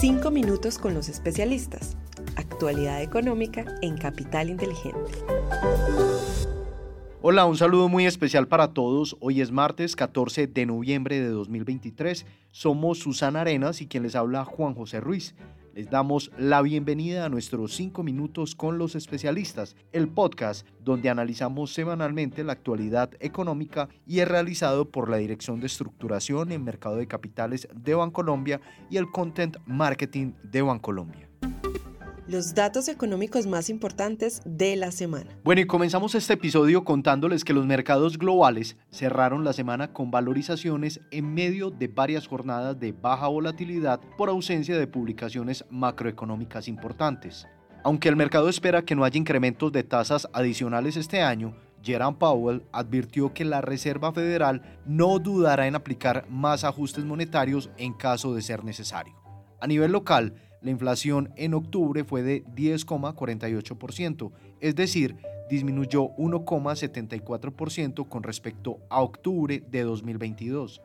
Cinco minutos con los especialistas. Actualidad económica en Capital Inteligente. Hola, un saludo muy especial para todos. Hoy es martes 14 de noviembre de 2023. Somos Susana Arenas y quien les habla Juan José Ruiz. Les damos la bienvenida a nuestros 5 minutos con los especialistas, el podcast donde analizamos semanalmente la actualidad económica y es realizado por la Dirección de Estructuración en Mercado de Capitales de Bancolombia y el Content Marketing de Bancolombia los datos económicos más importantes de la semana. Bueno, y comenzamos este episodio contándoles que los mercados globales cerraron la semana con valorizaciones en medio de varias jornadas de baja volatilidad por ausencia de publicaciones macroeconómicas importantes. Aunque el mercado espera que no haya incrementos de tasas adicionales este año, Jerome Powell advirtió que la Reserva Federal no dudará en aplicar más ajustes monetarios en caso de ser necesario. A nivel local, la inflación en octubre fue de 10,48%, es decir, disminuyó 1,74% con respecto a octubre de 2022.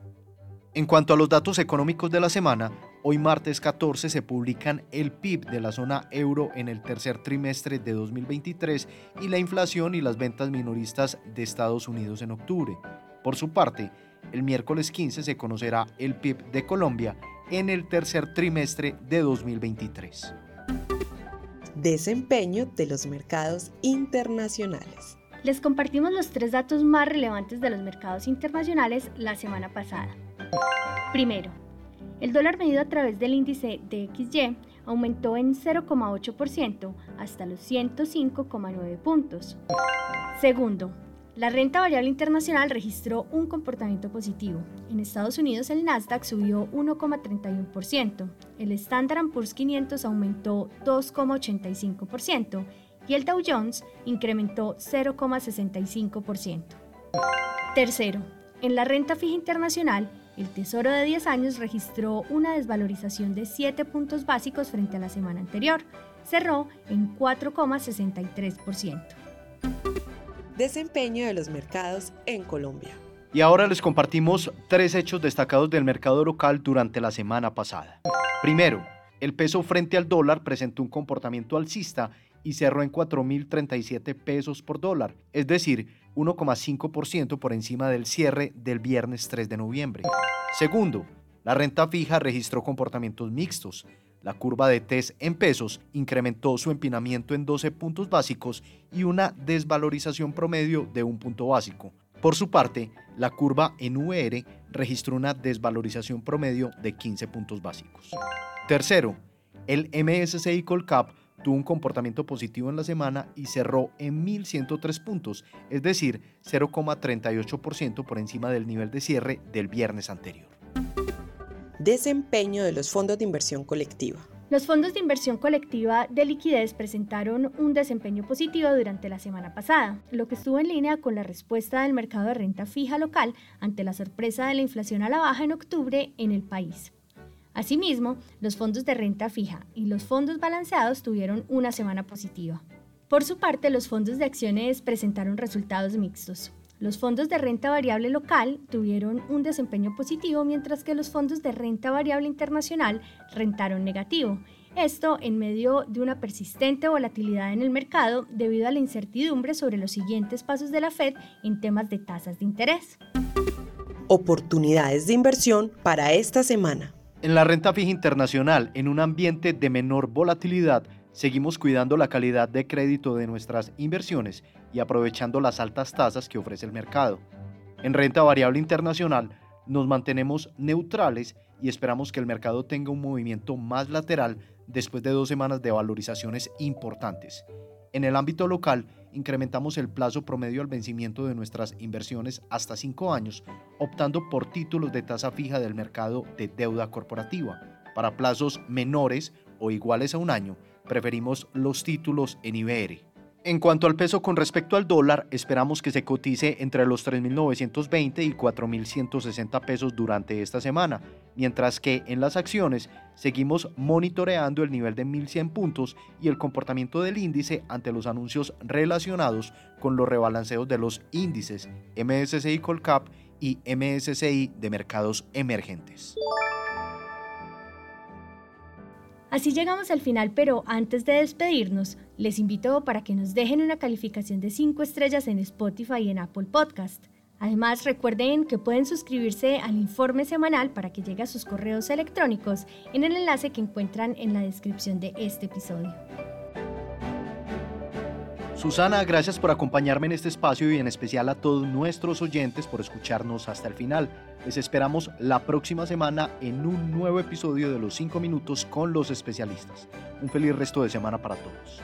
En cuanto a los datos económicos de la semana, hoy martes 14 se publican el PIB de la zona euro en el tercer trimestre de 2023 y la inflación y las ventas minoristas de Estados Unidos en octubre. Por su parte, el miércoles 15 se conocerá el PIB de Colombia en el tercer trimestre de 2023. Desempeño de los mercados internacionales. Les compartimos los tres datos más relevantes de los mercados internacionales la semana pasada. Primero, el dólar medido a través del índice DXY aumentó en 0,8% hasta los 105,9 puntos. Segundo, la renta variable internacional registró un comportamiento positivo. En Estados Unidos el Nasdaq subió 1,31%, el Standard Poor's 500 aumentó 2,85% y el Dow Jones incrementó 0,65%. Tercero, en la renta fija internacional, el Tesoro de 10 años registró una desvalorización de 7 puntos básicos frente a la semana anterior. Cerró en 4,63% desempeño de los mercados en Colombia. Y ahora les compartimos tres hechos destacados del mercado local durante la semana pasada. Primero, el peso frente al dólar presentó un comportamiento alcista y cerró en 4.037 pesos por dólar, es decir, 1,5% por encima del cierre del viernes 3 de noviembre. Segundo, la renta fija registró comportamientos mixtos. La curva de TES en pesos incrementó su empinamiento en 12 puntos básicos y una desvalorización promedio de un punto básico. Por su parte, la curva en VR registró una desvalorización promedio de 15 puntos básicos. Tercero, el MSCI Colcap tuvo un comportamiento positivo en la semana y cerró en 1.103 puntos, es decir, 0,38% por encima del nivel de cierre del viernes anterior. Desempeño de los fondos de inversión colectiva. Los fondos de inversión colectiva de liquidez presentaron un desempeño positivo durante la semana pasada, lo que estuvo en línea con la respuesta del mercado de renta fija local ante la sorpresa de la inflación a la baja en octubre en el país. Asimismo, los fondos de renta fija y los fondos balanceados tuvieron una semana positiva. Por su parte, los fondos de acciones presentaron resultados mixtos. Los fondos de renta variable local tuvieron un desempeño positivo, mientras que los fondos de renta variable internacional rentaron negativo. Esto en medio de una persistente volatilidad en el mercado debido a la incertidumbre sobre los siguientes pasos de la Fed en temas de tasas de interés. Oportunidades de inversión para esta semana. En la renta fija internacional, en un ambiente de menor volatilidad, Seguimos cuidando la calidad de crédito de nuestras inversiones y aprovechando las altas tasas que ofrece el mercado. En renta variable internacional nos mantenemos neutrales y esperamos que el mercado tenga un movimiento más lateral después de dos semanas de valorizaciones importantes. En el ámbito local, incrementamos el plazo promedio al vencimiento de nuestras inversiones hasta cinco años, optando por títulos de tasa fija del mercado de deuda corporativa. Para plazos menores o iguales a un año, preferimos los títulos en IBR. En cuanto al peso con respecto al dólar, esperamos que se cotice entre los 3.920 y 4.160 pesos durante esta semana, mientras que en las acciones seguimos monitoreando el nivel de 1.100 puntos y el comportamiento del índice ante los anuncios relacionados con los rebalanceos de los índices MSCI Colcap y MSCI de mercados emergentes. Así llegamos al final, pero antes de despedirnos, les invito para que nos dejen una calificación de 5 estrellas en Spotify y en Apple Podcast. Además, recuerden que pueden suscribirse al informe semanal para que llegue a sus correos electrónicos en el enlace que encuentran en la descripción de este episodio. Susana, gracias por acompañarme en este espacio y en especial a todos nuestros oyentes por escucharnos hasta el final. Les esperamos la próxima semana en un nuevo episodio de Los 5 Minutos con los especialistas. Un feliz resto de semana para todos.